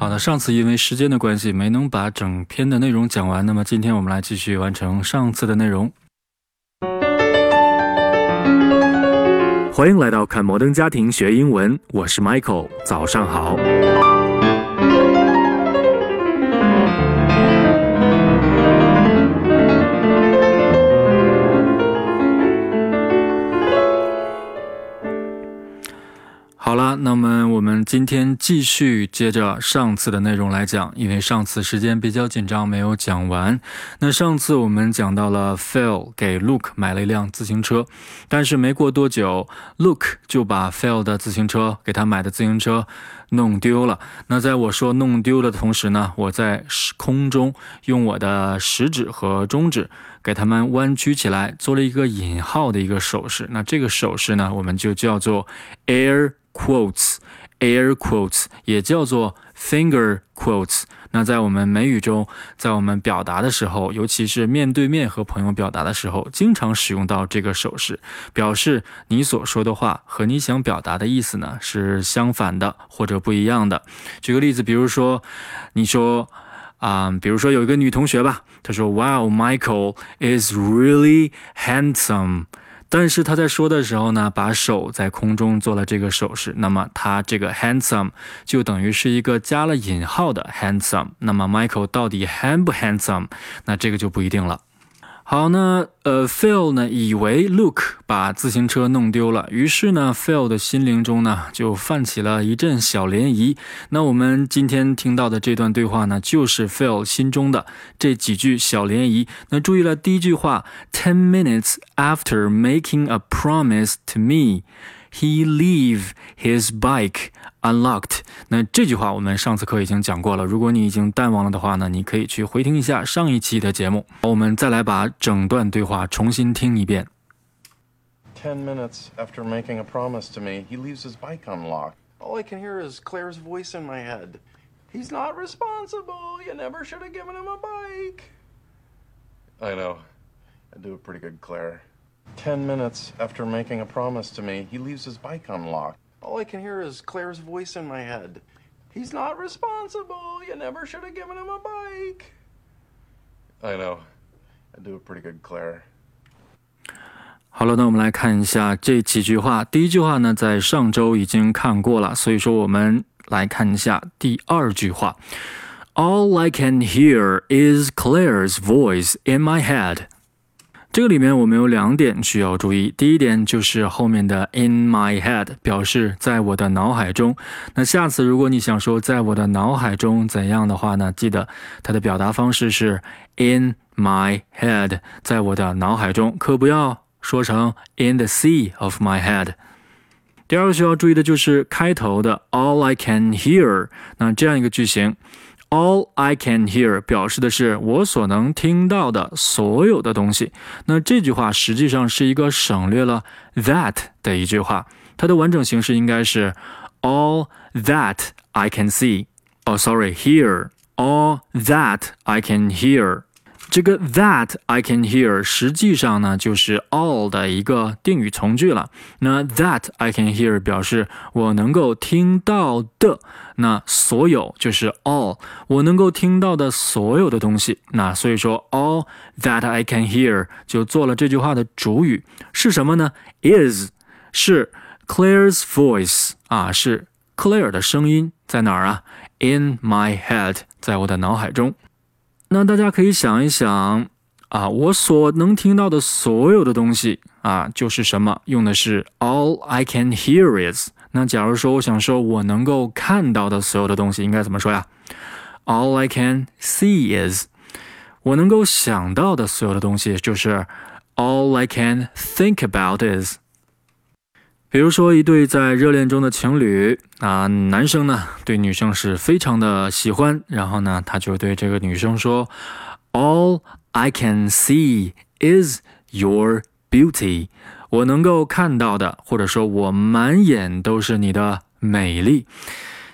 好的，上次因为时间的关系没能把整篇的内容讲完，那么今天我们来继续完成上次的内容。欢迎来到看摩登家庭学英文，我是 Michael，早上好。我们今天继续接着上次的内容来讲，因为上次时间比较紧张，没有讲完。那上次我们讲到了 Phil 给 Luke 买了一辆自行车，但是没过多久，Luke 就把 Phil 的自行车给他买的自行车弄丢了。那在我说弄丢的同时呢，我在空中用我的食指和中指给他们弯曲起来，做了一个引号的一个手势。那这个手势呢，我们就叫做 air。Quotes, air quotes 也叫做 finger quotes。那在我们美语中，在我们表达的时候，尤其是面对面和朋友表达的时候，经常使用到这个手势，表示你所说的话和你想表达的意思呢是相反的或者不一样的。举个例子，比如说，你说啊，比如说有一个女同学吧，她说，Wow, Michael is really handsome。但是他在说的时候呢，把手在空中做了这个手势，那么他这个 handsome 就等于是一个加了引号的 handsome。那么 Michael 到底 hand 不 handsome？那这个就不一定了。好，那呃，Phil 呢，以为 Luke 把自行车弄丢了，于是呢，Phil 的心灵中呢就泛起了一阵小涟漪。那我们今天听到的这段对话呢，就是 Phil 心中的这几句小涟漪。那注意了，第一句话：Ten minutes after making a promise to me。He leave his bike unlocked。那这句话我们上次课已经讲过了。如果你已经淡忘了的话呢，你可以去回听一下上一期的节目。我们再来把整段对话重新听一遍。Ten minutes after making a promise to me, he leaves his bike unlocked. All I can hear is Claire's voice in my head. He's not responsible. You never should have given him a bike. I know. I do a pretty good Claire. Ten minutes after making a promise to me, he leaves his bike unlocked. All I can hear is Claire's voice in my head. He's not responsible. You never should have given him a bike. I know. I do a pretty good Claire. 好了，那我们来看一下这几句话。第一句话呢，在上周已经看过了，所以说我们来看一下第二句话。All I can hear is Claire's voice in my head. 这个里面我们有两点需要注意。第一点就是后面的 in my head 表示在我的脑海中。那下次如果你想说在我的脑海中怎样的话呢？记得它的表达方式是 in my head，在我的脑海中，可不要说成 in the sea of my head。第二个需要注意的就是开头的 all I can hear，那这样一个句型。All I can hear 表示的是我所能听到的所有的东西。那这句话实际上是一个省略了 that 的一句话，它的完整形式应该是 All that I can see。哦，sorry，hear。All that I can hear。 这个 that I can hear 实际上呢就是 all 的一个定语从句了。那 that I can hear 表示我能够听到的，那所有就是 all 我能够听到的所有的东西。那所以说 all that I can hear 就做了这句话的主语是什么呢？is 是 Claire's voice 啊，是 Claire 的声音在哪儿啊？In my head，在我的脑海中。那大家可以想一想啊，我所能听到的所有的东西啊，就是什么？用的是 all I can hear is。那假如说我想说我能够看到的所有的东西，应该怎么说呀？All I can see is。我能够想到的所有的东西，就是 all I can think about is。比如说，一对在热恋中的情侣啊，男生呢对女生是非常的喜欢，然后呢，他就对这个女生说：“All I can see is your beauty。”我能够看到的，或者说我满眼都是你的美丽。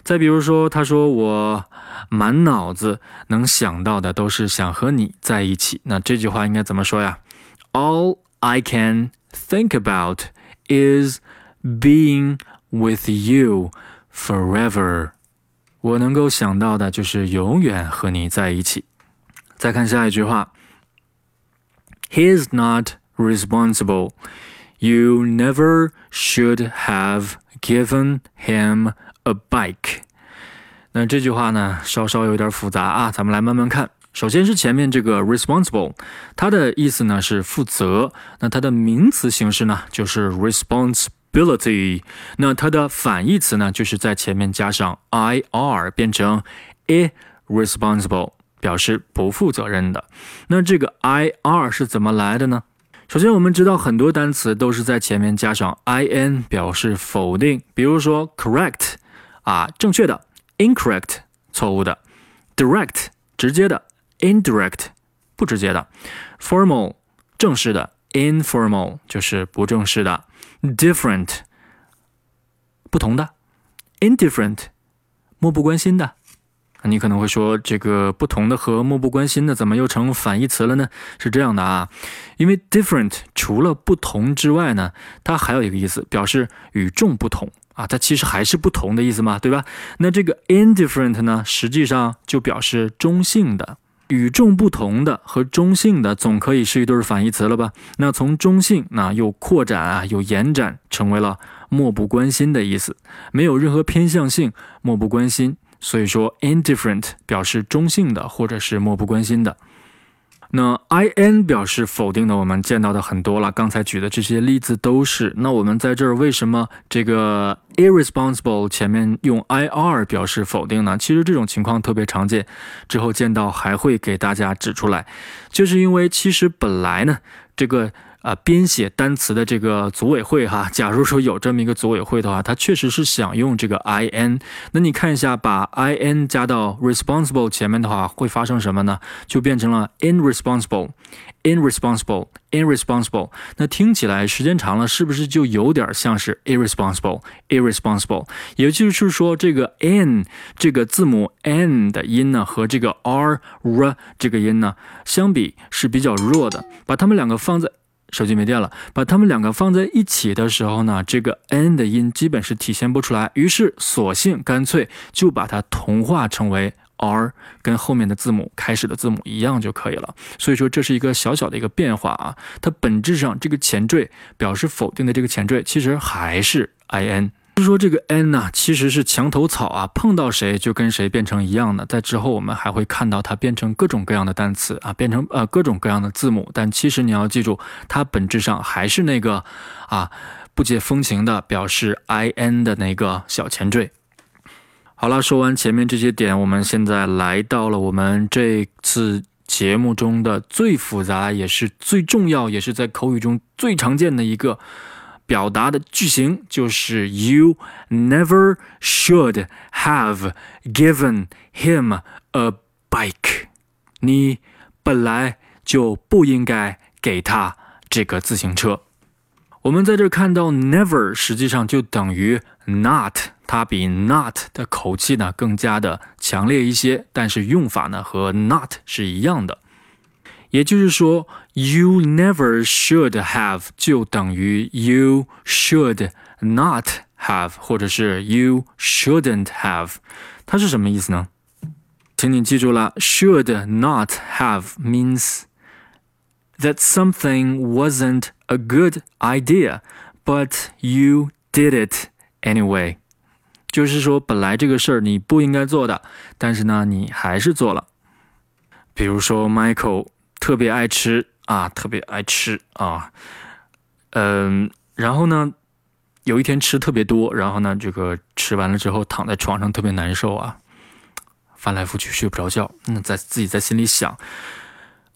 再比如说，他说我满脑子能想到的都是想和你在一起。那这句话应该怎么说呀？All I can think about is being with you forever。 我能够想到的就是永远和你在一起。再看下一句话，He is not responsible. You never should have given him a bike. 那这句话呢，稍稍有点复杂啊，咱们来慢慢看。首先是前面这个 responsible，它的意思呢是负责，那它的名词形式呢就是 ability，那它的反义词呢就是在前面加上 ir 变成 irresponsible，表示不负责任的。那这个 ir 是怎么来的呢？首先我们知道很多单词都是在前面加上 in 表示否定，比如说 correct 啊正确的，incorrect 错误的，direct 直接的。indirect 不直接的，formal 正式的，informal 就是不正式的，different 不同的，indifferent 漠不关心的。你可能会说，这个不同的和漠不关心的怎么又成反义词了呢？是这样的啊，因为 different 除了不同之外呢，它还有一个意思，表示与众不同啊，它其实还是不同的意思嘛，对吧？那这个 indifferent 呢，实际上就表示中性的。与众不同的和中性的总可以是一对反义词了吧？那从中性那又扩展啊，又延展成为了漠不关心的意思，没有任何偏向性，漠不关心。所以说，indifferent 表示中性的或者是漠不关心的。那 i n 表示否定的，我们见到的很多了。刚才举的这些例子都是。那我们在这儿为什么这个 irresponsible 前面用 i r 表示否定呢？其实这种情况特别常见，之后见到还会给大家指出来。就是因为其实本来呢，这个。啊，编写单词的这个组委会哈，假如说有这么一个组委会的话，他确实是想用这个 i n。那你看一下，把 i n 加到 responsible 前面的话，会发生什么呢？就变成了 irresponsible，irresponsible，irresponsible。那听起来时间长了，是不是就有点像是 irresponsible，irresponsible？也就是说，这个 n 这个字母 n 的音呢，和这个 r r 这个音呢，相比是比较弱的。把它们两个放在手机没电了，把它们两个放在一起的时候呢，这个 n 的音基本是体现不出来，于是索性干脆就把它同化成为 r，跟后面的字母开始的字母一样就可以了。所以说这是一个小小的一个变化啊，它本质上这个前缀表示否定的这个前缀其实还是 i n。就说这个 n 呢，其实是墙头草啊，碰到谁就跟谁变成一样的。在之后我们还会看到它变成各种各样的单词啊，变成呃各种各样的字母。但其实你要记住，它本质上还是那个啊不解风情的表示 i n 的那个小前缀。好了，说完前面这些点，我们现在来到了我们这次节目中的最复杂，也是最重要，也是在口语中最常见的一个。表达的句型就是 You never should have given him a bike。你本来就不应该给他这个自行车。我们在这看到 never，实际上就等于 not，它比 not 的口气呢更加的强烈一些，但是用法呢和 not 是一样的。也就是说 ，you never should have 就等于 you should not have，或者是 you shouldn't have，它是什么意思呢？请你记住了，should not have means that something wasn't a good idea, but you did it anyway。就是说，本来这个事儿你不应该做的，但是呢，你还是做了。比如说，Michael。特别爱吃 啊，特别爱吃啊，嗯，然后呢，有一天吃特别多，然后呢，这个吃完了之后躺在床上特别难受啊，翻来覆去睡不着觉，那在自己在心里想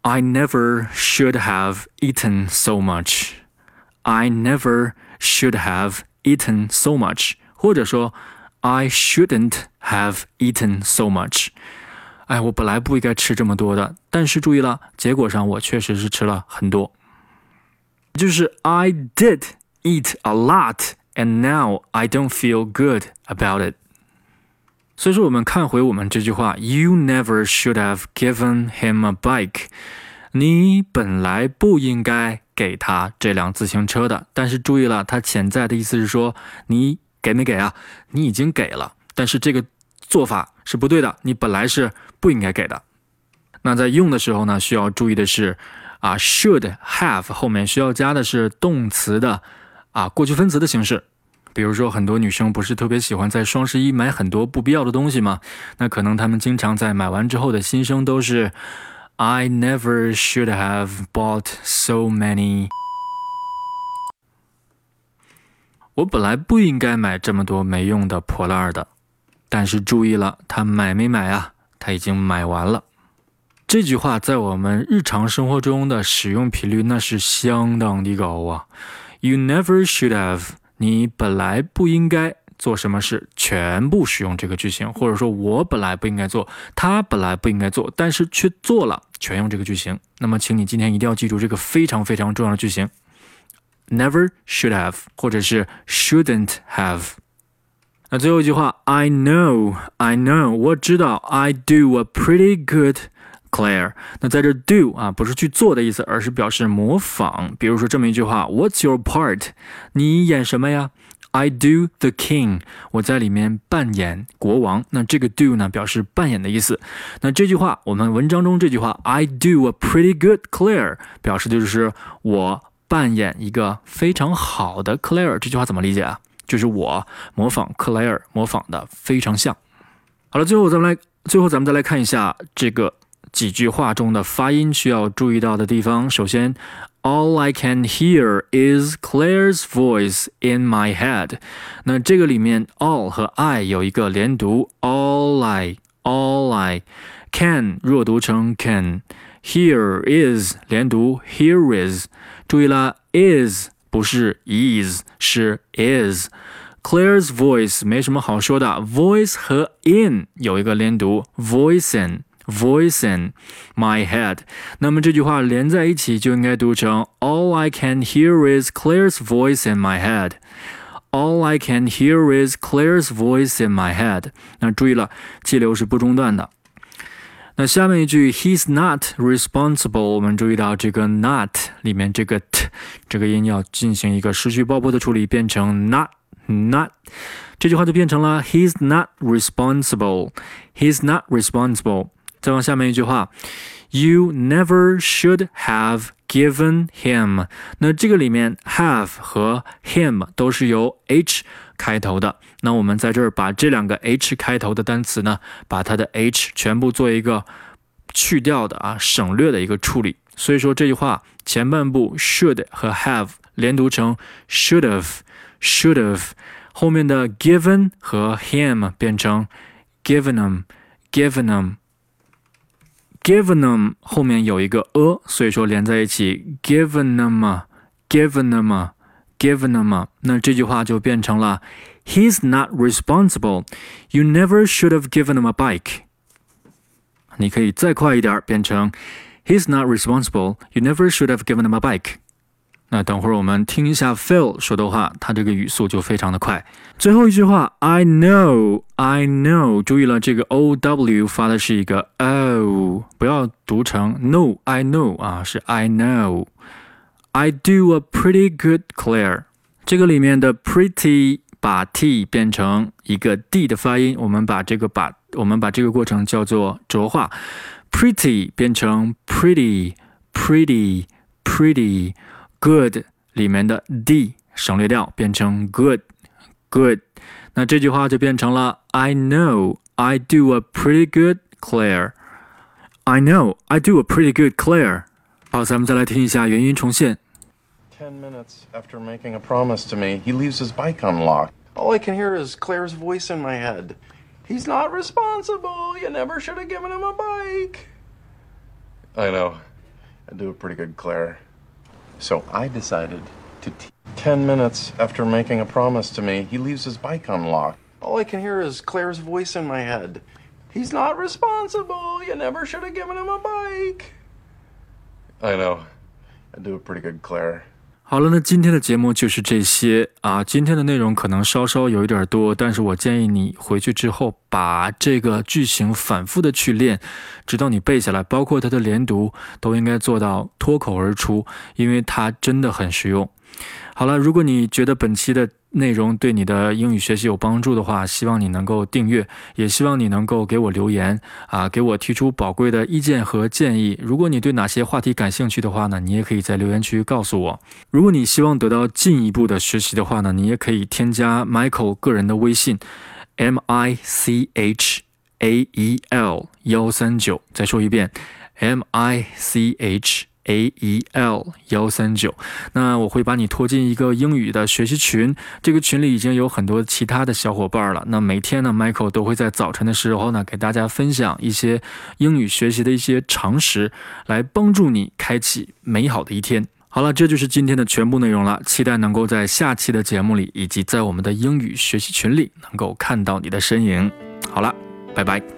，I never should have eaten so much. I never should have eaten so much，或者说 I shouldn't have eaten so much。哎，我本来不应该吃这么多的，但是注意了，结果上我确实是吃了很多。就是 I did eat a lot, and now I don't feel good about it。所以说，我们看回我们这句话，You never should have given him a bike。你本来不应该给他这辆自行车的。但是注意了，它潜在的意思是说，你给没给啊？你已经给了，但是这个。做法是不对的，你本来是不应该给的。那在用的时候呢，需要注意的是，啊，should have 后面需要加的是动词的啊过去分词的形式。比如说，很多女生不是特别喜欢在双十一买很多不必要的东西吗？那可能她们经常在买完之后的心声都是，I never should have bought so many。我本来不应该买这么多没用的破烂的，但是注意了，他买没买啊？他已经买完了。这句话在我们日常生活中的使用频率那是相当的高啊。You never should have，你本来不应该做什么事，全部使用这个句型，或者说我本来不应该做，他本来不应该做，但是却做了，全用这个句型。那么，请你今天一定要记住这个非常非常重要的句型。Never should have，或者是 shouldn't have。那最后一句话，I know, I know，我知道，I do a pretty good Claire。那在这 do 啊，不是去做的意思，而是表示模仿。比如说这么一句话，What's your part？你演什么呀？I do the king。我在里面扮演国王。那这个 do 呢，表示扮演的意思。那这句话，我们文章中这句话，I do a pretty good Claire，表示的就是我。扮演一个非常好的克莱尔，这句话怎么理解啊？就是我模仿克莱尔，模仿的非常像。好了，最后咱们来，最后咱们再来看一下这个几句话中的发音需要注意到的地方。首先，All I can hear is Claire's voice in my head。那这个里面，all 和 I 有一个连读，All I，All I can 弱读成 can，Here is 连读，Here is。注意了，is 不是 is，是 is。Claire's voice 没什么好说的，voice 和 in 有一个连读，voice in，voice in my head。那么这句话连在一起就应该读成 All I can hear is Claire's voice in my head。All I can hear is Claire's voice in my head。那注意了，气流是不中断的。那下面一句，He's not responsible。我们注意到这个 not 里面这个 t 这个音要进行一个失去爆破的处理，变成 not not。这句话就变成了 He's not responsible。He's not responsible。再往下面一句话，You never should have given him。那这个里面 have 和 him 都是由 h 开头的。那我们在这儿把这两个 h 开头的单词呢，把它的 h 全部做一个去掉的啊，省略的一个处理。所以说这句话前半部 should 和 have 连读成 should have，should have，后面的 given 和 him 变成 given him given him them，given them 后面有一个 a，所以说连在一起 given them，given them，given them，那这句话就变成了。He's not responsible. You never should have given him a bike. 你可以再快一点，变成 He's not responsible. You never should have given him a bike. 那等会儿我们听一下 Phil 说的话，他这个语速就非常的快。最后一句话，I know, I know，注意了，这个 O W 发的是一个 O，不要读成 No, I know 啊，是 I know. I do a pretty good Claire。这个里面的 pretty 把 t 变成一个 d 的发音，我们把这个把我们把这个过程叫做浊化，pretty 变成 pretty，pretty，pretty，good 里面的 d 省略掉，变成 good，good。那这句话就变成了 I know I do a pretty good Claire。 I know I do a pretty good Claire。好，咱们再来听一下原音重现。Ten minutes after making a promise to me, he leaves his bike unlocked. All I can hear is Claire's voice in my head. He's not responsible. You never should have given him a bike. I know. I do a pretty good Claire. So I decided to. T- Ten minutes after making a promise to me, he leaves his bike unlocked. All I can hear is Claire's voice in my head. He's not responsible. You never should have given him a bike. I know. I do a pretty good Claire. 好了，那今天的节目就是这些啊。今天的内容可能稍稍有一点多，但是我建议你回去之后把这个句型反复的去练，直到你背下来，包括它的连读都应该做到脱口而出，因为它真的很实用。好了，如果你觉得本期的内容对你的英语学习有帮助的话，希望你能够订阅，也希望你能够给我留言啊，给我提出宝贵的意见和建议。如果你对哪些话题感兴趣的话呢，你也可以在留言区告诉我。如果你希望得到进一步的学习的话呢，你也可以添加 Michael 个人的微信，M I C H A E L 幺三九。再说一遍，Michael。A E L 幺三九，那我会把你拖进一个英语的学习群，这个群里已经有很多其他的小伙伴了。那每天呢，Michael 都会在早晨的时候呢，给大家分享一些英语学习的一些常识，来帮助你开启美好的一天。好了，这就是今天的全部内容了，期待能够在下期的节目里，以及在我们的英语学习群里能够看到你的身影。好了，拜拜。